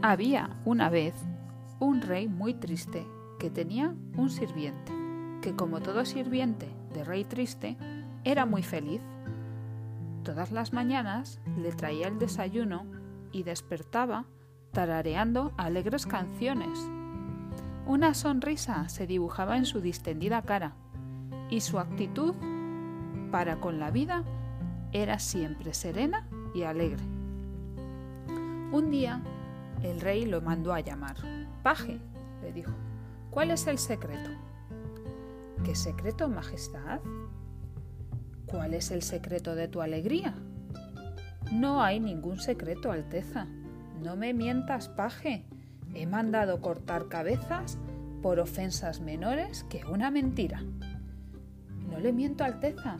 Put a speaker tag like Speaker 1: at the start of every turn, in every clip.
Speaker 1: Había una vez un rey muy triste que tenía un sirviente, que como todo sirviente de rey triste, era muy feliz. Todas las mañanas le traía el desayuno y despertaba tarareando alegres canciones. Una sonrisa se dibujaba en su distendida cara y su actitud para con la vida era siempre serena y alegre. Un día el rey lo mandó a llamar. Paje, le dijo, ¿cuál es el secreto? ¿Qué secreto, Majestad? ¿Cuál es el secreto de tu alegría? No hay ningún secreto, Alteza. No me mientas, paje. He mandado cortar cabezas por ofensas menores que una mentira. No le miento, Alteza.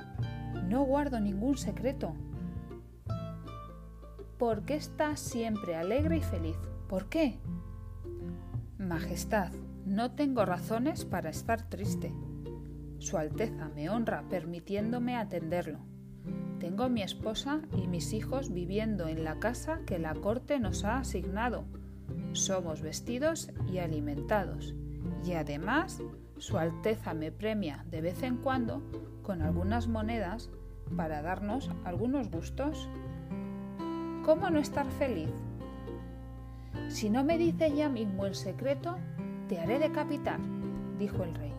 Speaker 1: No guardo ningún secreto. ¿Por qué estás siempre alegre y feliz? ¿Por qué? Majestad, no tengo razones para estar triste. Su Alteza me honra permitiéndome atenderlo. Tengo mi esposa y mis hijos viviendo en la casa que la corte nos ha asignado. Somos vestidos y alimentados. Y además, Su Alteza me premia de vez en cuando con algunas monedas para darnos algunos gustos. ¿Cómo no estar feliz? Si no me dices ya mismo el secreto, te haré decapitar, dijo el rey.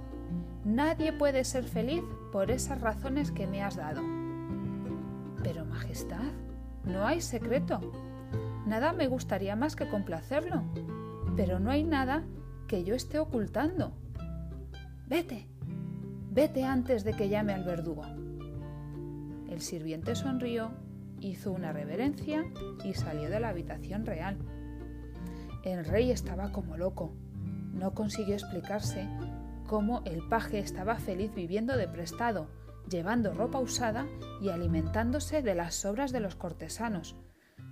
Speaker 1: Nadie puede ser feliz por esas razones que me has dado. Pero, Majestad, no hay secreto. Nada me gustaría más que complacerlo, pero no hay nada que yo esté ocultando. Vete, vete antes de que llame al verdugo. El sirviente sonrió hizo una reverencia y salió de la habitación real. El rey estaba como loco. No consiguió explicarse cómo el paje estaba feliz viviendo de prestado, llevando ropa usada y alimentándose de las sobras de los cortesanos.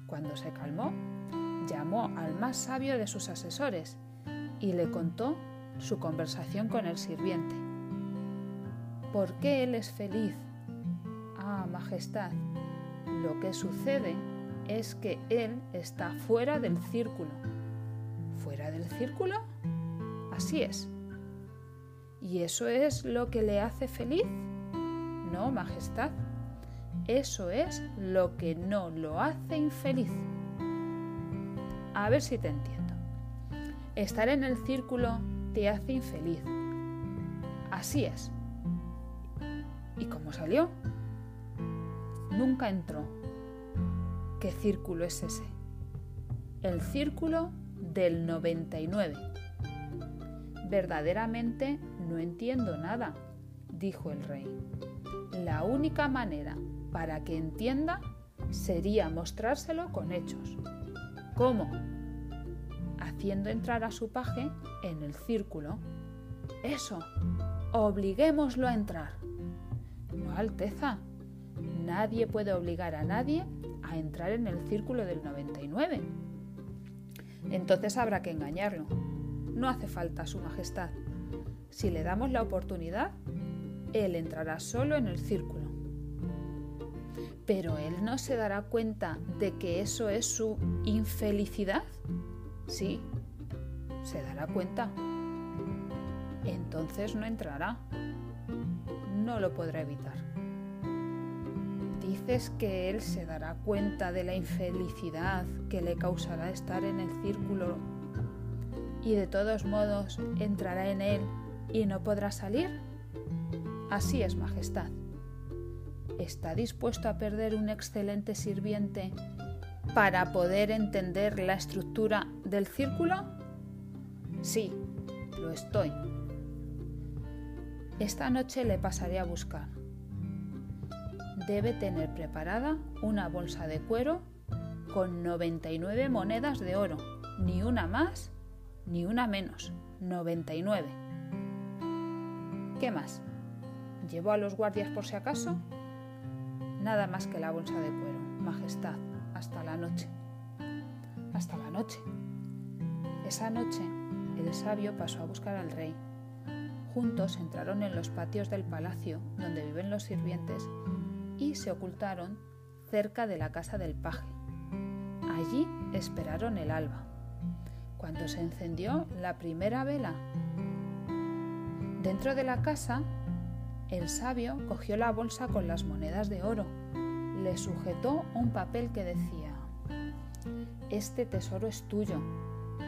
Speaker 1: Cuando se calmó, llamó al más sabio de sus asesores y le contó su conversación con el sirviente. ¿Por qué él es feliz? Ah, Majestad, lo que sucede es que él está fuera del círculo. ¿Fuera del círculo? Así es. ¿Y eso es lo que le hace feliz? No, Majestad. Eso es lo que no lo hace infeliz. A ver si te entiendo. Estar en el círculo te hace infeliz. Así es. ¿Y cómo salió? nunca entró. ¿Qué círculo es ese? El círculo del 99. Verdaderamente no entiendo nada, dijo el rey. La única manera para que entienda sería mostrárselo con hechos. ¿Cómo? Haciendo entrar a su paje en el círculo. Eso, obliguémoslo a entrar. No, Alteza, Nadie puede obligar a nadie entrar en el círculo del 99. Entonces habrá que engañarlo. No hace falta, Su Majestad. Si le damos la oportunidad, él entrará solo en el círculo. Pero él no se dará cuenta de que eso es su infelicidad. Sí, se dará cuenta. Entonces no entrará. No lo podrá evitar dices que él se dará cuenta de la infelicidad que le causará estar en el círculo y de todos modos entrará en él y no podrá salir? Así es, Majestad. ¿Está dispuesto a perder un excelente sirviente para poder entender la estructura del círculo? Sí, lo estoy. Esta noche le pasaré a buscar debe tener preparada una bolsa de cuero con 99 monedas de oro, ni una más ni una menos, 99. ¿Qué más? ¿Llevó a los guardias por si acaso? Nada más que la bolsa de cuero, Majestad, hasta la noche. Hasta la noche. Esa noche, el sabio pasó a buscar al rey. Juntos entraron en los patios del palacio donde viven los sirvientes y se ocultaron cerca de la casa del paje. Allí esperaron el alba. cuando se encendió la primera vela. Dentro de la casa, el sabio cogió la bolsa con las monedas de oro, le sujetó un papel que decía, Este tesoro es tuyo,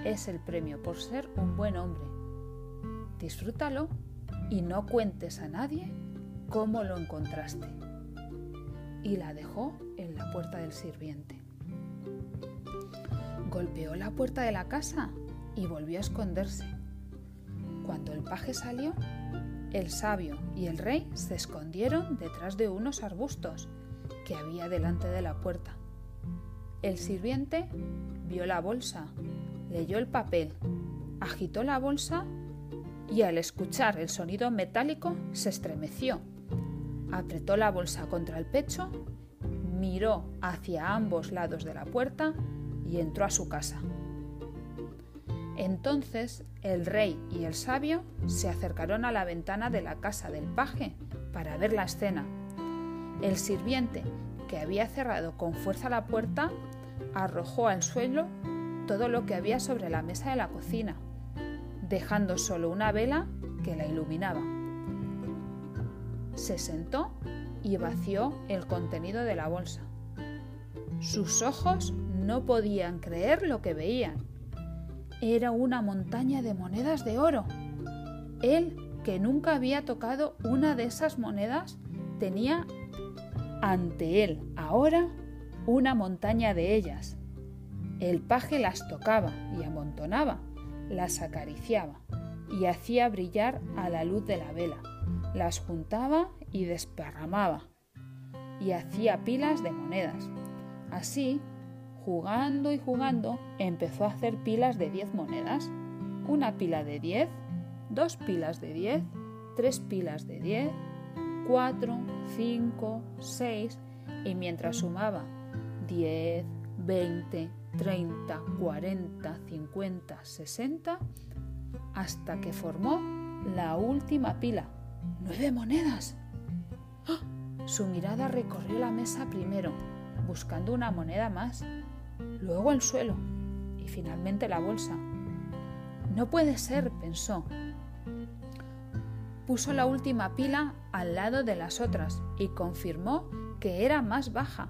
Speaker 1: es el premio por ser un buen hombre. Disfrútalo y no cuentes a nadie cómo lo encontraste. Y la dejó en la puerta del sirviente. Golpeó la puerta de la casa y volvió a esconderse. Cuando el paje salió, el sabio y el rey se escondieron detrás de unos arbustos que había delante de la puerta. El sirviente vio la bolsa, leyó el papel, agitó la bolsa y al escuchar el sonido metálico se estremeció. Apretó la bolsa contra el pecho, miró hacia ambos lados de la puerta y entró a su casa. Entonces el rey y el sabio se acercaron a la ventana de la casa del paje para ver la escena. El sirviente, que había cerrado con fuerza la puerta, arrojó al suelo todo lo que había sobre la mesa de la cocina, dejando solo una vela que la iluminaba. Se sentó y vació el contenido de la bolsa. Sus ojos no podían creer lo que veían. Era una montaña de monedas de oro. Él, que nunca había tocado una de esas monedas, tenía ante él ahora una montaña de ellas. El paje las tocaba y amontonaba, las acariciaba y hacía brillar a la luz de la vela, las juntaba y desparramaba y hacía pilas de monedas. Así jugando y jugando, empezó a hacer pilas de 10 monedas. Una pila de 10, dos pilas de 10, tres pilas de 10, 4, 5, 6 y mientras sumaba 10, 20, 30, 40, 50, 60, hasta que formó la última pila. ¡Nueve monedas! ¡Ah! Su mirada recorrió la mesa primero, buscando una moneda más luego el suelo y finalmente la bolsa. No puede ser, pensó. Puso la última pila al lado de las otras y confirmó que era más baja.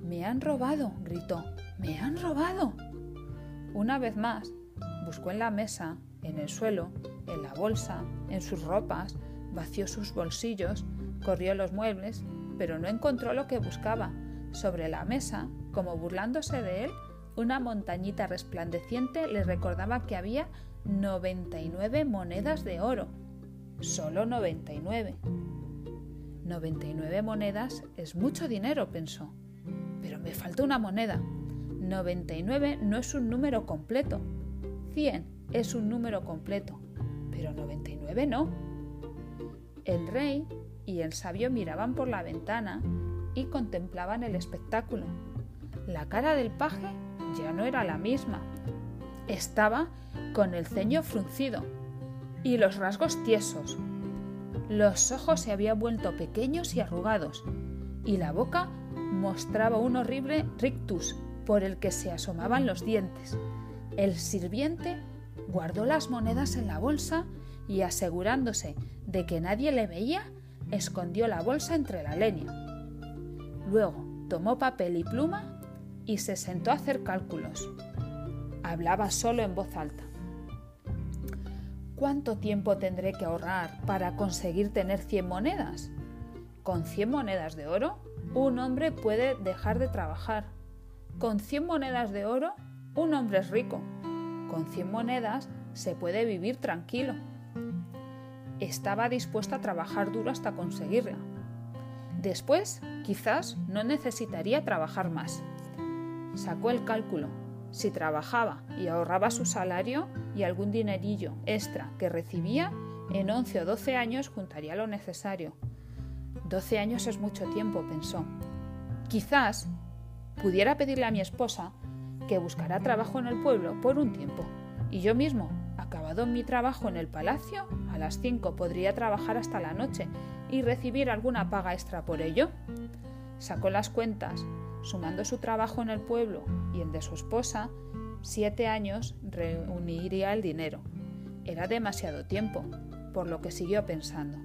Speaker 1: Me han robado, gritó. Me han robado. Una vez más, buscó en la mesa, en el suelo, en la bolsa, en sus ropas, vació sus bolsillos, corrió los muebles, pero no encontró lo que buscaba. Sobre la mesa como burlándose de él, una montañita resplandeciente le recordaba que había 99 monedas de oro. Solo 99. 99 monedas es mucho dinero, pensó. Pero me falta una moneda. 99 no es un número completo. 100 es un número completo. Pero 99 no. El rey y el sabio miraban por la ventana y contemplaban el espectáculo. La cara del paje ya no era la misma. Estaba con el ceño fruncido y los rasgos tiesos. Los ojos se habían vuelto pequeños y arrugados, y la boca mostraba un horrible rictus por el que se asomaban los dientes. El sirviente guardó las monedas en la bolsa y asegurándose de que nadie le veía, escondió la bolsa entre la leña. Luego tomó papel y pluma y se sentó a hacer cálculos. Hablaba solo en voz alta. ¿Cuánto tiempo tendré que ahorrar para conseguir tener 100 monedas? Con 100 monedas de oro, un hombre puede dejar de trabajar. Con 100 monedas de oro, un hombre es rico. Con 100 monedas se puede vivir tranquilo. Estaba dispuesto a trabajar duro hasta conseguirla. Después, quizás no necesitaría trabajar más. Sacó el cálculo. Si trabajaba y ahorraba su salario y algún dinerillo extra que recibía, en 11 o 12 años juntaría lo necesario. 12 años es mucho tiempo, pensó. Quizás pudiera pedirle a mi esposa que buscara trabajo en el pueblo por un tiempo. Y yo mismo, acabado mi trabajo en el palacio, a las 5 podría trabajar hasta la noche y recibir alguna paga extra por ello. Sacó las cuentas sumando su trabajo en el pueblo y el de su esposa, siete años reuniría el dinero. Era demasiado tiempo, por lo que siguió pensando.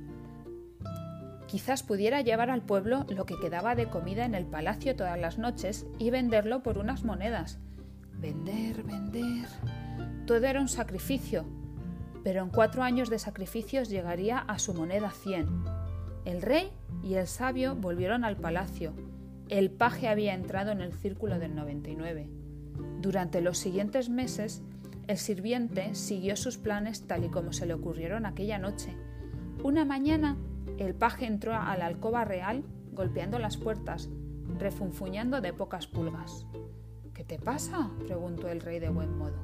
Speaker 1: Quizás pudiera llevar al pueblo lo que quedaba de comida en el palacio todas las noches y venderlo por unas monedas. Vender, vender. Todo era un sacrificio, pero en cuatro años de sacrificios llegaría a su moneda cien. El rey y el sabio volvieron al palacio. El paje había entrado en el círculo del 99. Durante los siguientes meses, el sirviente siguió sus planes tal y como se le ocurrieron aquella noche. Una mañana, el paje entró a la alcoba real, golpeando las puertas, refunfuñando de pocas pulgas. ¿Qué te pasa? preguntó el rey de buen modo.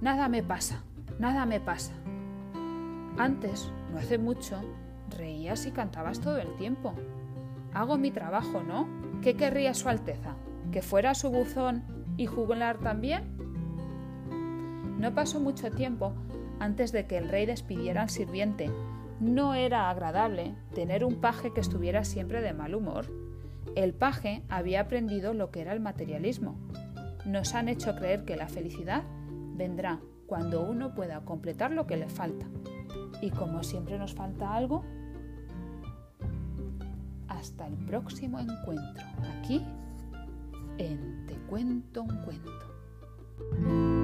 Speaker 1: Nada me pasa, nada me pasa. Antes, no hace mucho, reías y cantabas todo el tiempo. Hago mi trabajo, ¿no? ¿Qué querría Su Alteza? ¿Que fuera su buzón y jugular también? No pasó mucho tiempo antes de que el rey despidiera al sirviente. No era agradable tener un paje que estuviera siempre de mal humor. El paje había aprendido lo que era el materialismo. Nos han hecho creer que la felicidad vendrá cuando uno pueda completar lo que le falta. Y como siempre nos falta algo, hasta el próximo encuentro, aquí en Te cuento un cuento.